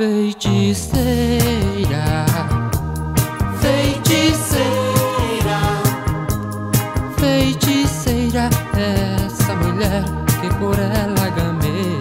Feiticeira, feiticeira, feiticeira, essa mulher que por ela gamei.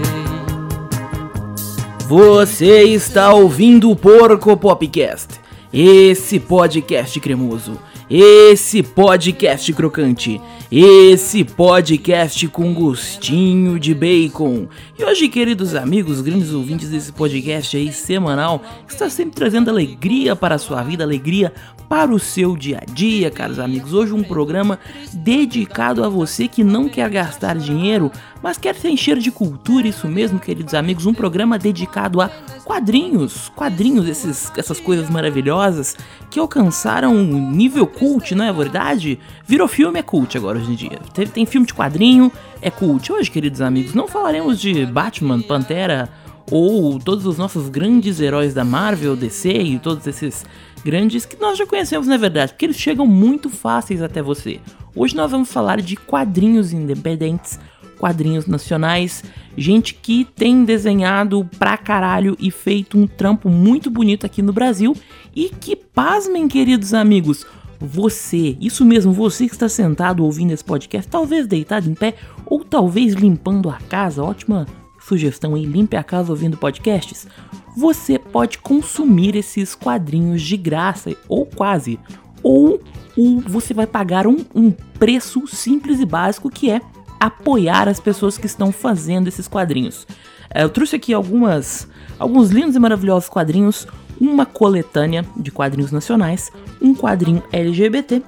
Você está ouvindo o Porco Popcast, esse podcast cremoso, esse podcast crocante, esse podcast com gostinho de bacon. E hoje, queridos amigos, grandes ouvintes desse podcast aí semanal, que está sempre trazendo alegria para a sua vida, alegria para o seu dia a dia, caros amigos. Hoje um programa dedicado a você que não quer gastar dinheiro, mas quer se encher de cultura, isso mesmo, queridos amigos, um programa dedicado a quadrinhos, quadrinhos, esses, essas coisas maravilhosas que alcançaram um nível cult, não é verdade? Virou filme, é cult agora hoje em dia. Tem, tem filme de quadrinho, é cult. Hoje, queridos amigos, não falaremos de Batman, Pantera ou todos os nossos grandes heróis da Marvel, DC e todos esses grandes que nós já conhecemos, na verdade, porque eles chegam muito fáceis até você. Hoje nós vamos falar de quadrinhos independentes, quadrinhos nacionais, gente que tem desenhado pra caralho e feito um trampo muito bonito aqui no Brasil. E que, pasmem, queridos amigos, você, isso mesmo, você que está sentado ouvindo esse podcast, talvez deitado em pé ou talvez limpando a casa, ótima sugestão aí, limpe a casa ouvindo podcasts, você pode consumir esses quadrinhos de graça, ou quase, ou, ou você vai pagar um, um preço simples e básico que é apoiar as pessoas que estão fazendo esses quadrinhos. É, eu trouxe aqui algumas, alguns lindos e maravilhosos quadrinhos, uma coletânea de quadrinhos nacionais, um quadrinho LGBT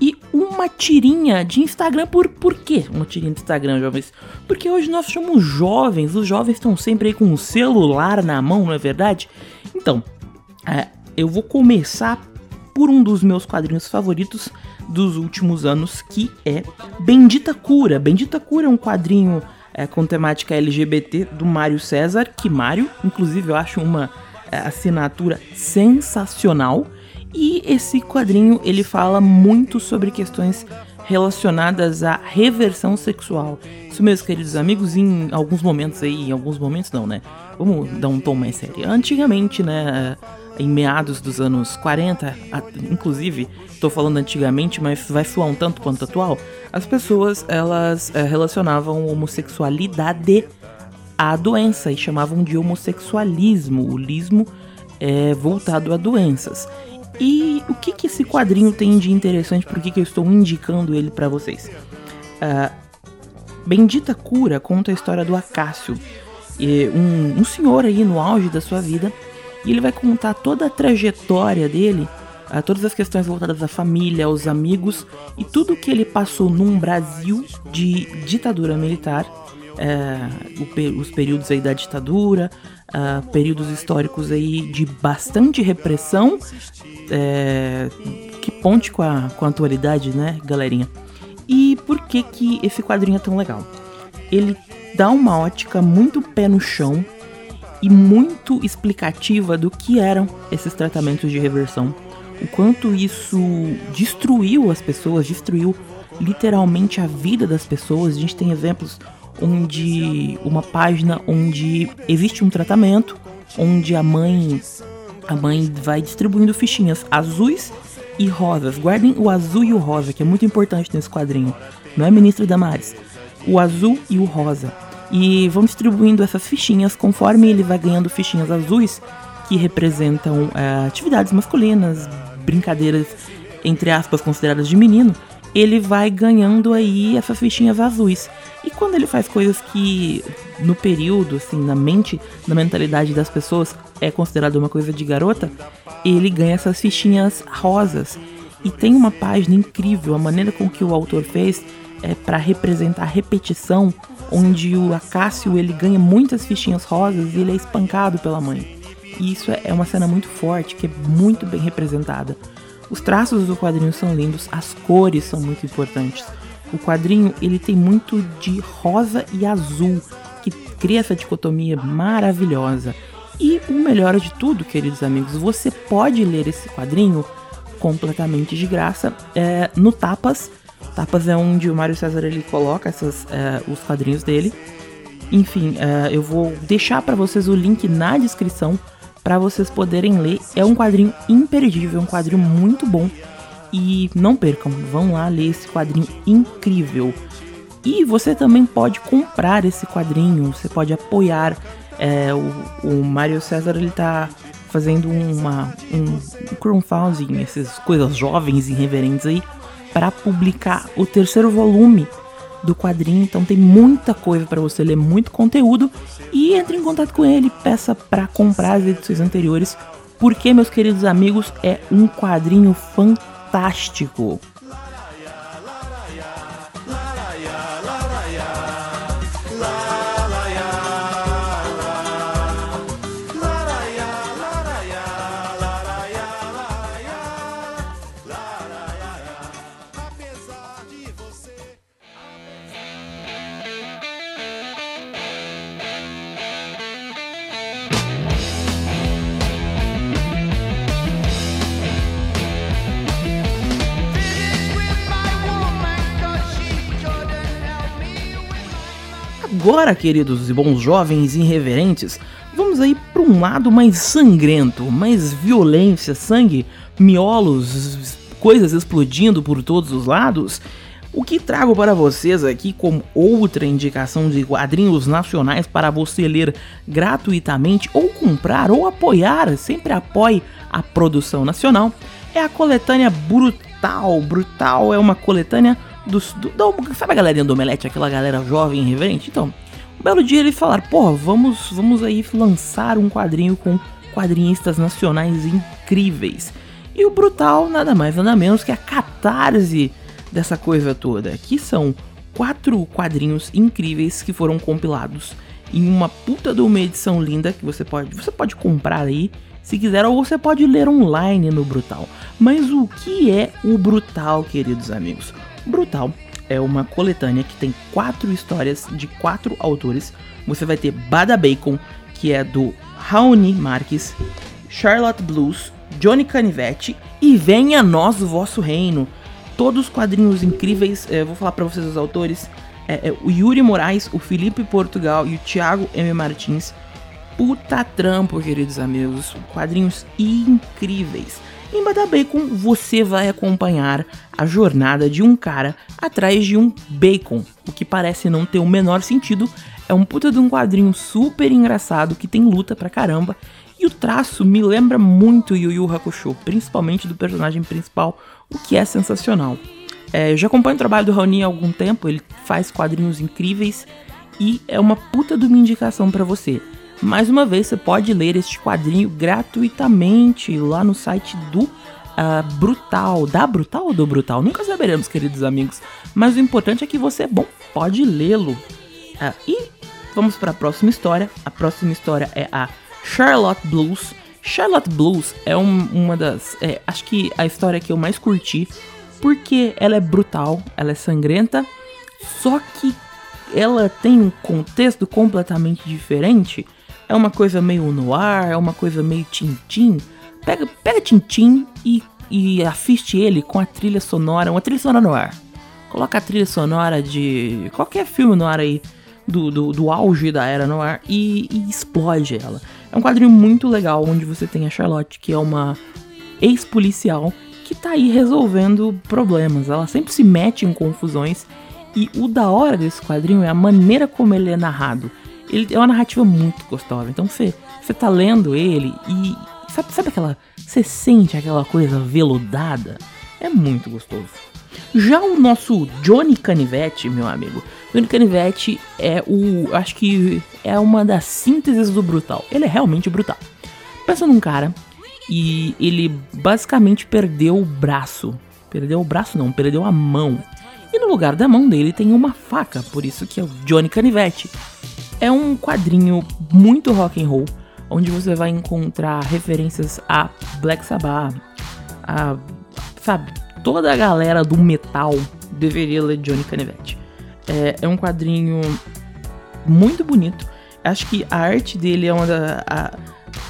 e uma tirinha de Instagram. Por, por quê uma tirinha de Instagram, jovens? Porque hoje nós somos jovens, os jovens estão sempre aí com o celular na mão, não é verdade? Então, é, eu vou começar por um dos meus quadrinhos favoritos dos últimos anos, que é Bendita Cura. Bendita Cura é um quadrinho é, com temática LGBT do Mário César, que Mário, inclusive, eu acho uma é, assinatura sensacional. E esse quadrinho ele fala muito sobre questões relacionadas à reversão sexual. Isso mesmo, queridos amigos, em alguns momentos aí, em alguns momentos não, né? Vamos dar um tom mais sério. Antigamente, né, em meados dos anos 40, inclusive, estou falando antigamente, mas vai soar um tanto quanto atual, as pessoas elas é, relacionavam homossexualidade à doença e chamavam de homossexualismo, o lismo é voltado a doenças. E o que, que esse quadrinho tem de interessante? Por que, que eu estou indicando ele para vocês? Uh, Bendita Cura conta a história do Acácio, um, um senhor aí no auge da sua vida, e ele vai contar toda a trajetória dele, uh, todas as questões voltadas à família, aos amigos e tudo que ele passou num Brasil de ditadura militar, uh, os períodos aí da ditadura, uh, períodos históricos aí de bastante repressão, é, que ponte com a, com a atualidade, né, galerinha? E por que que esse quadrinho é tão legal? Ele dá uma ótica muito pé no chão e muito explicativa do que eram esses tratamentos de reversão. O quanto isso destruiu as pessoas, destruiu literalmente a vida das pessoas. A gente tem exemplos onde uma página onde existe um tratamento, onde a mãe a mãe vai distribuindo fichinhas azuis e rosas. Guardem o azul e o rosa, que é muito importante nesse quadrinho. Não é ministra Damares. O azul e o rosa. E vão distribuindo essas fichinhas conforme ele vai ganhando fichinhas azuis que representam é, atividades masculinas, brincadeiras entre aspas consideradas de menino ele vai ganhando aí essas fichinhas azuis. E quando ele faz coisas que no período, assim, na mente, na mentalidade das pessoas é considerado uma coisa de garota, ele ganha essas fichinhas rosas. E tem uma página incrível, a maneira com que o autor fez é para representar a repetição, onde o Acácio ele ganha muitas fichinhas rosas e ele é espancado pela mãe. E isso é uma cena muito forte, que é muito bem representada. Os traços do quadrinho são lindos, as cores são muito importantes. O quadrinho ele tem muito de rosa e azul, que cria essa dicotomia maravilhosa. E o melhor de tudo, queridos amigos, você pode ler esse quadrinho completamente de graça é, no Tapas. Tapas é onde o Mário César ele coloca essas, é, os quadrinhos dele. Enfim, é, eu vou deixar para vocês o link na descrição para vocês poderem ler. É um quadrinho imperdível, é um quadrinho muito bom. E não percam, vão lá ler esse quadrinho incrível. E você também pode comprar esse quadrinho, você pode apoiar. É, o, o Mário César ele tá fazendo uma, um crowdfunding, essas coisas jovens e irreverentes aí, para publicar o terceiro volume do quadrinho, então tem muita coisa para você ler, muito conteúdo e entre em contato com ele, peça para comprar as edições anteriores, porque meus queridos amigos, é um quadrinho fantástico. Agora, queridos e bons jovens irreverentes, vamos aí para um lado mais sangrento, mais violência, sangue, miolos, coisas explodindo por todos os lados. O que trago para vocês aqui como outra indicação de quadrinhos nacionais para você ler gratuitamente ou comprar ou apoiar, sempre apoie a produção nacional, é a coletânea Brutal. Brutal é uma coletânea dos, do, do, sabe a galerinha do Omelete, aquela galera jovem e irreverente? Então, um belo dia eles falaram, pô, vamos, vamos aí lançar um quadrinho com quadrinistas nacionais incríveis. E o Brutal, nada mais nada menos que a catarse dessa coisa toda, que são quatro quadrinhos incríveis que foram compilados em uma puta de uma edição linda que você pode, você pode comprar aí se quiser, ou você pode ler online no Brutal. Mas o que é o Brutal, queridos amigos? Brutal é uma coletânea que tem quatro histórias de quatro autores. Você vai ter Bada Bacon, que é do Raoni Marques, Charlotte Blues, Johnny Canivete e Venha Nós o Vosso Reino. Todos quadrinhos incríveis, é, vou falar para vocês os autores. É, é, o Yuri Moraes, o Felipe Portugal e o Thiago M. Martins. Puta trampo, queridos amigos. Quadrinhos incríveis. Em Badabacon, você vai acompanhar a jornada de um cara atrás de um bacon, o que parece não ter o menor sentido. É um puta de um quadrinho super engraçado que tem luta pra caramba. E o traço me lembra muito Yu Yu Hakusho, principalmente do personagem principal, o que é sensacional. É, eu já acompanho o trabalho do Raoni há algum tempo, ele faz quadrinhos incríveis e é uma puta de uma indicação para você. Mais uma vez, você pode ler este quadrinho gratuitamente lá no site do uh, Brutal. Da Brutal ou do Brutal? Nunca saberemos, queridos amigos. Mas o importante é que você, bom, pode lê-lo. Uh, e vamos para a próxima história. A próxima história é a Charlotte Blues. Charlotte Blues é um, uma das. É, acho que a história que eu mais curti. Porque ela é brutal, ela é sangrenta. Só que ela tem um contexto completamente diferente é uma coisa meio no ar, é uma coisa meio Tintim. Pega, pega Tintim e, e assiste ele com a trilha sonora, uma trilha sonora no ar. Coloca a trilha sonora de qualquer filme no ar aí, do, do, do auge da era no ar, e, e explode ela. É um quadrinho muito legal, onde você tem a Charlotte, que é uma ex-policial que tá aí resolvendo problemas. Ela sempre se mete em confusões. E o da hora desse quadrinho é a maneira como ele é narrado. Ele é uma narrativa muito gostosa. Então você, você tá lendo ele e. Sabe, sabe aquela. Você sente aquela coisa veludada? É muito gostoso. Já o nosso Johnny Canivete, meu amigo. Johnny Canivete é o. Acho que é uma das sínteses do brutal. Ele é realmente brutal. Pensa num cara e ele basicamente perdeu o braço. Perdeu o braço não, perdeu a mão. E no lugar da mão dele tem uma faca, por isso que é o Johnny Canivete. É um quadrinho muito rock and roll, onde você vai encontrar referências a Black Sabbath, a sabe, toda a galera do metal deveria ler Johnny Canivete. É, é um quadrinho muito bonito. Acho que a arte dele é uma da, a,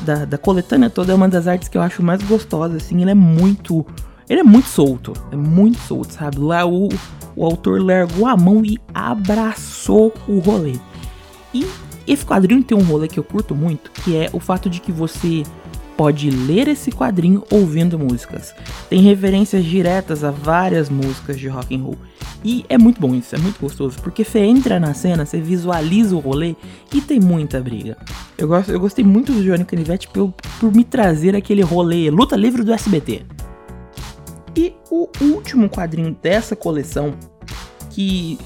da, da coletânea toda é uma das artes que eu acho mais gostosas. Assim, ele é muito, ele é muito solto, é muito solto, sabe? Lá o, o autor largou a mão e abraçou o rolê. E esse quadrinho tem um rolê que eu curto muito, que é o fato de que você pode ler esse quadrinho ouvindo músicas. Tem referências diretas a várias músicas de rock and roll. E é muito bom isso, é muito gostoso, porque você entra na cena, você visualiza o rolê e tem muita briga. Eu, gosto, eu gostei muito do Johnny Canivete por, por me trazer aquele rolê luta livre do SBT. E o último quadrinho dessa coleção, que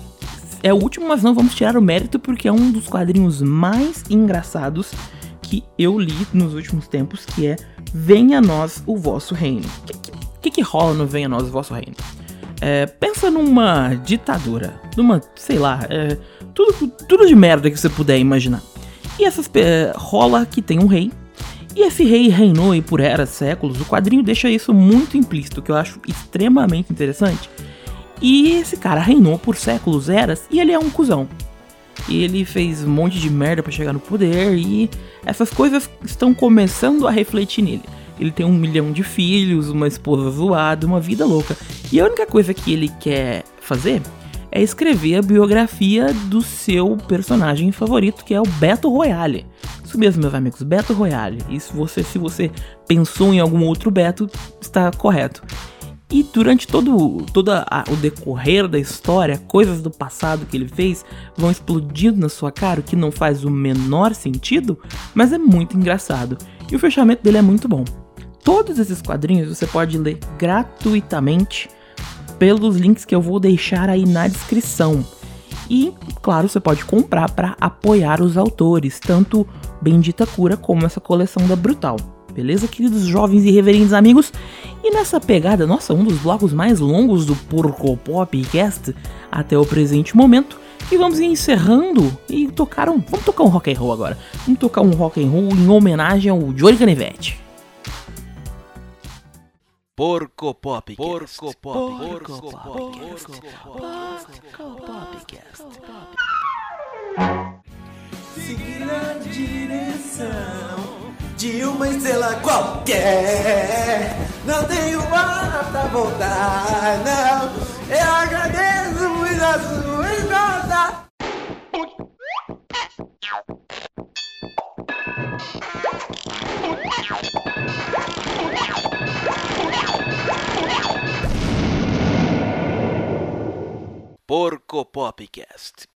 é o último, mas não vamos tirar o mérito porque é um dos quadrinhos mais engraçados que eu li nos últimos tempos, que é Venha a Nós o Vosso Reino. O que, que, que, rola no Venha a Nós o Vosso Reino? É, pensa numa ditadura, numa, sei lá, é, tudo, tudo de merda que você puder imaginar. E essas é, rola que tem um rei, e esse rei reinou e por eras, séculos. O quadrinho deixa isso muito implícito, que eu acho extremamente interessante. E esse cara reinou por séculos, eras, e ele é um cuzão. E ele fez um monte de merda para chegar no poder, e essas coisas estão começando a refletir nele. Ele tem um milhão de filhos, uma esposa zoada, uma vida louca. E a única coisa que ele quer fazer é escrever a biografia do seu personagem favorito, que é o Beto Royale. Isso mesmo, meus amigos, Beto Royale. Isso você, se você pensou em algum outro Beto, está correto. E durante todo, todo a, o decorrer da história, coisas do passado que ele fez vão explodindo na sua cara, o que não faz o menor sentido, mas é muito engraçado. E o fechamento dele é muito bom. Todos esses quadrinhos você pode ler gratuitamente pelos links que eu vou deixar aí na descrição. E, claro, você pode comprar para apoiar os autores, tanto Bendita Cura como essa coleção da Brutal. Beleza, queridos jovens e reverendos amigos? E nessa pegada, nossa, um dos blocos mais longos do Porco Popcast até o presente momento, e vamos encerrando e tocar um, vamos tocar um rock and roll agora. Vamos tocar um rock and roll em homenagem ao Johnny Canivete. Porco Pop. Porco Pop. Porco Pop. Porco Popcast. Seguir na direção de uma estrela qualquer. Não tenho hora pra voltar, não. Eu agradeço muito a sua entrada. Porco Popcast.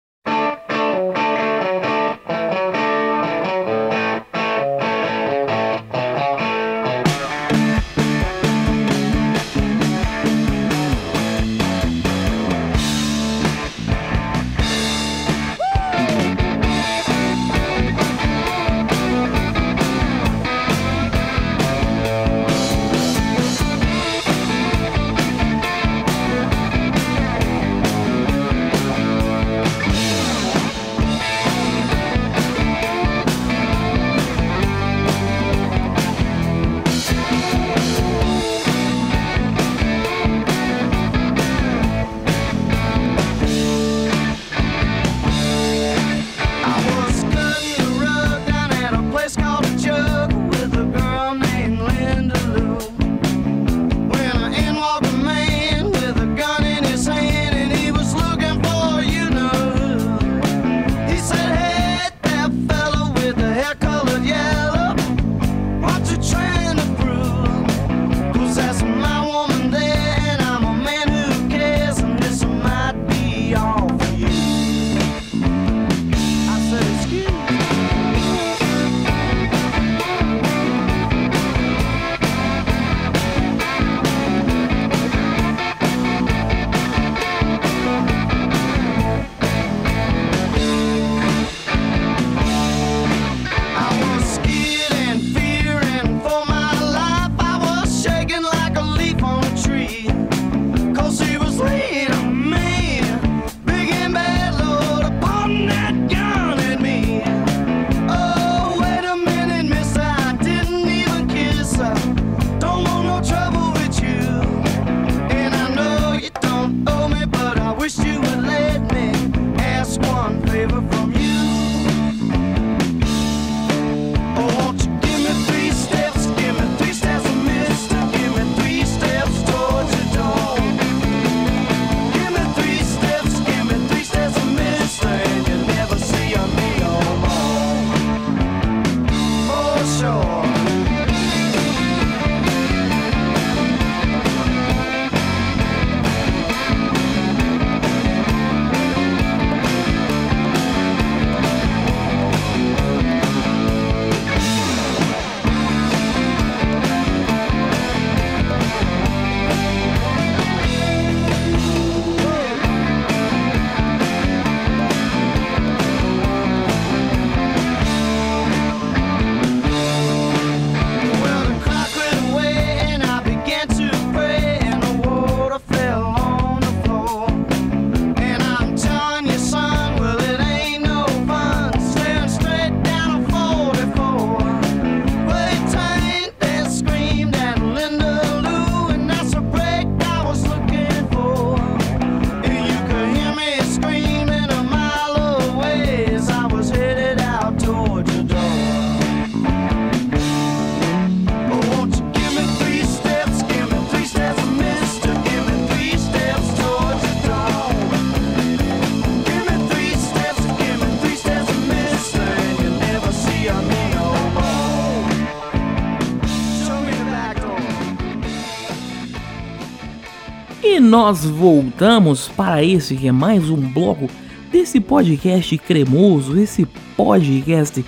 Nós voltamos para esse que é mais um bloco desse podcast cremoso, esse podcast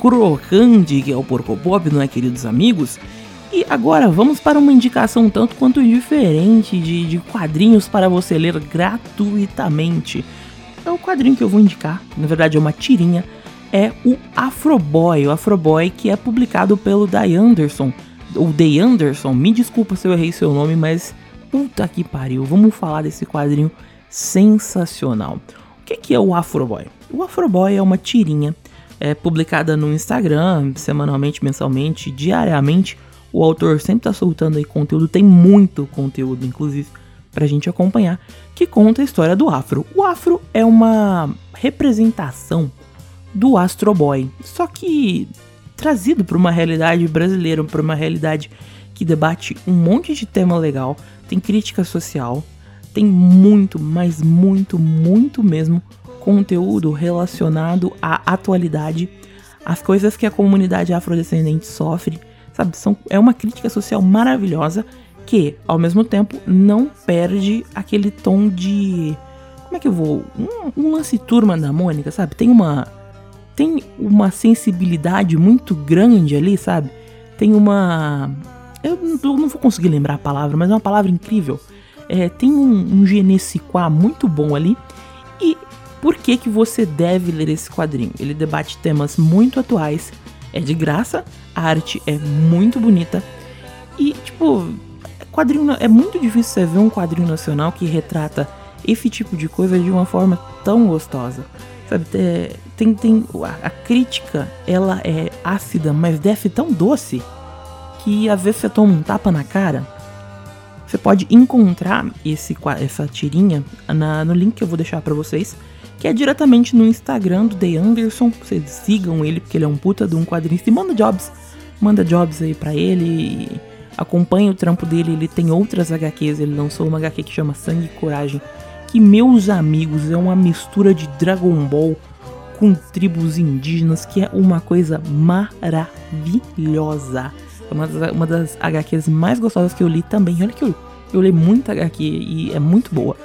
crocante que é o Porco Pop, não é, queridos amigos? E agora vamos para uma indicação tanto quanto diferente de, de quadrinhos para você ler gratuitamente. É o quadrinho que eu vou indicar, na verdade é uma tirinha, é o Afro Boy, o Afro Boy que é publicado pelo Day Anderson, ou Day Anderson, me desculpa se eu errei seu nome, mas puta que pariu, vamos falar desse quadrinho sensacional. O que, que é o Afro Boy? O Afro Boy é uma tirinha é, publicada no Instagram, semanalmente, mensalmente, diariamente. O autor sempre tá soltando aí conteúdo, tem muito conteúdo, inclusive, pra gente acompanhar, que conta a história do Afro. O Afro é uma representação do Astro Boy, só que trazido para uma realidade brasileira, para uma realidade que debate um monte de tema legal, tem crítica social, tem muito, mas muito, muito mesmo conteúdo relacionado à atualidade, às coisas que a comunidade afrodescendente sofre, sabe? São, é uma crítica social maravilhosa que, ao mesmo tempo, não perde aquele tom de. Como é que eu vou? Um, um lance turma da Mônica, sabe? Tem uma. Tem uma sensibilidade muito grande ali, sabe? Tem uma. Eu não vou conseguir lembrar a palavra, mas é uma palavra incrível. É, tem um, um genesiquá muito bom ali. E por que, que você deve ler esse quadrinho? Ele debate temas muito atuais, é de graça, a arte é muito bonita e, tipo, quadrinho é muito difícil você ver um quadrinho nacional que retrata esse tipo de coisa de uma forma tão gostosa. Sabe, tem, tem a, a crítica, ela é ácida, mas desce tão doce que às vezes você toma um tapa na cara. Você pode encontrar esse, essa tirinha na, no link que eu vou deixar para vocês que é diretamente no Instagram do The Anderson. Vocês sigam ele, porque ele é um puta de um quadrinista. E manda jobs. Manda jobs aí pra ele. Acompanhe o trampo dele. Ele tem outras HQs. Ele lançou uma HQ que chama Sangue e Coragem. Que, meus amigos, é uma mistura de Dragon Ball com tribos indígenas. Que é uma coisa maravilhosa. É uma das, uma das HQs mais gostosas que eu li também. Olha que eu, eu li muita HQ e é muito boa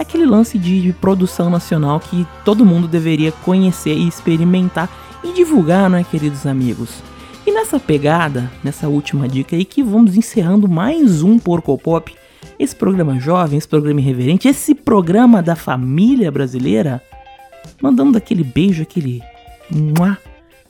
é aquele lance de, de produção nacional que todo mundo deveria conhecer e experimentar e divulgar, né, queridos amigos? E nessa pegada, nessa última dica aí, que vamos encerrando mais um Porco Pop, esse programa jovem, esse programa irreverente, esse programa da família brasileira, mandando aquele beijo, aquele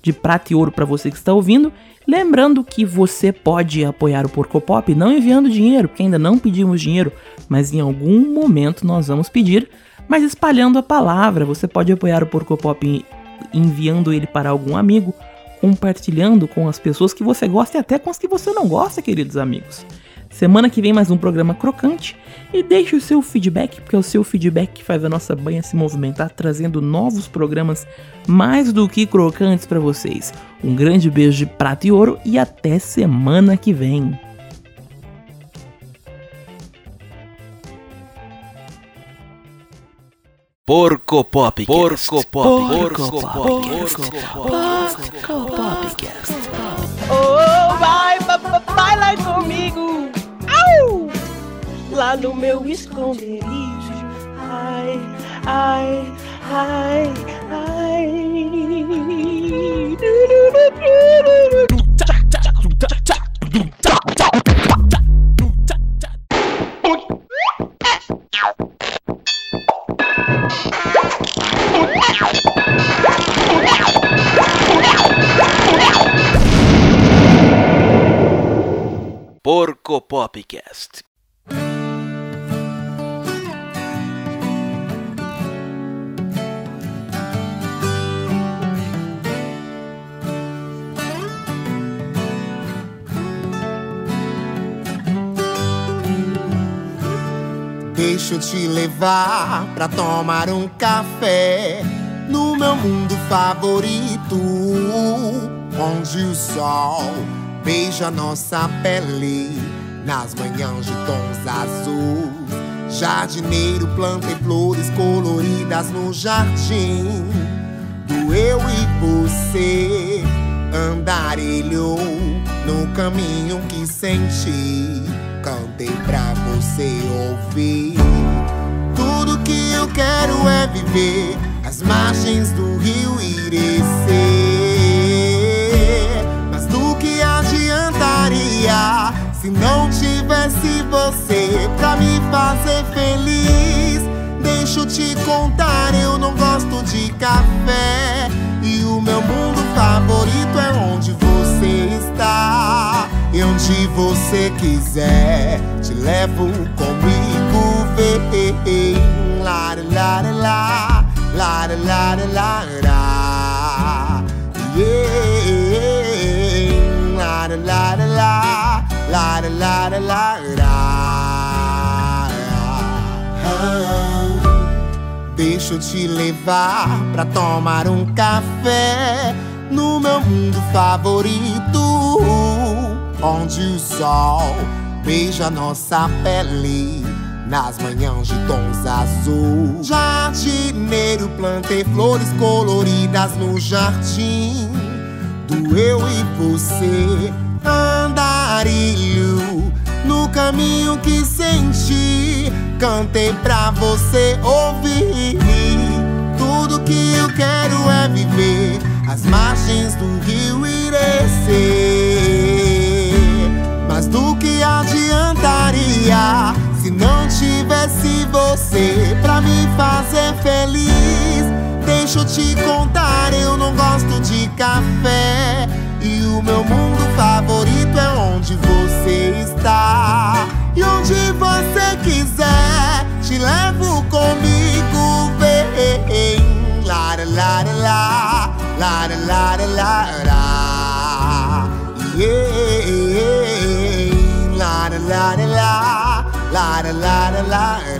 de prata e ouro para você que está ouvindo. Lembrando que você pode apoiar o Porco Pop não enviando dinheiro, porque ainda não pedimos dinheiro, mas em algum momento nós vamos pedir, mas espalhando a palavra. Você pode apoiar o Porco Pop enviando ele para algum amigo, compartilhando com as pessoas que você gosta e até com as que você não gosta, queridos amigos. Semana que vem mais um programa crocante e deixe o seu feedback, porque é o seu feedback que faz a nossa banha se movimentar, trazendo novos programas mais do que crocantes para vocês. Um grande beijo de prata e ouro e até semana que vem. Porco Pop. Porco Pop. Porco Pop. Porco Pop. Porco Popcast. Oh, vai, vai lá comigo. Lá no meu esconderijo. Ai, ai, ai, ai. Porco Popcast. Deixa eu te levar pra tomar um café no meu mundo favorito, onde o sol beija nossa pele nas manhãs de tons azuis. Jardineiro plantei flores coloridas no jardim do eu e você. Andarilhou no caminho que senti cantei pra você ouvir. Tudo que eu quero é viver as margens do rio Irecê. Mas do que adiantaria se não tivesse você pra me fazer feliz? Deixa eu te contar, eu não gosto de café. E o meu mundo favorito é onde você onde você quiser, te levo comigo, vem. Lá, lá, lá, lá, lá, lá, lá. Lá, lá, lá, lá, lá, lá, lá, deixa eu te levar pra tomar um café no meu mundo favorito onde o sol beija nossa pele nas manhãs de tons azul. Jardineiro, plantei flores coloridas no jardim do eu e você. Andarilho no caminho que senti, cantei pra você ouvir. Tudo que eu quero é viver as margens do rio Irecê. Mas do que adiantaria se não tivesse você pra me fazer feliz? Deixa eu te contar, eu não gosto de café. E o meu mundo favorito é onde você está. E onde você quiser, te levo comigo. Vem, lá, lá, lá, lá, lá, lá, lá. Yeah, la la la la la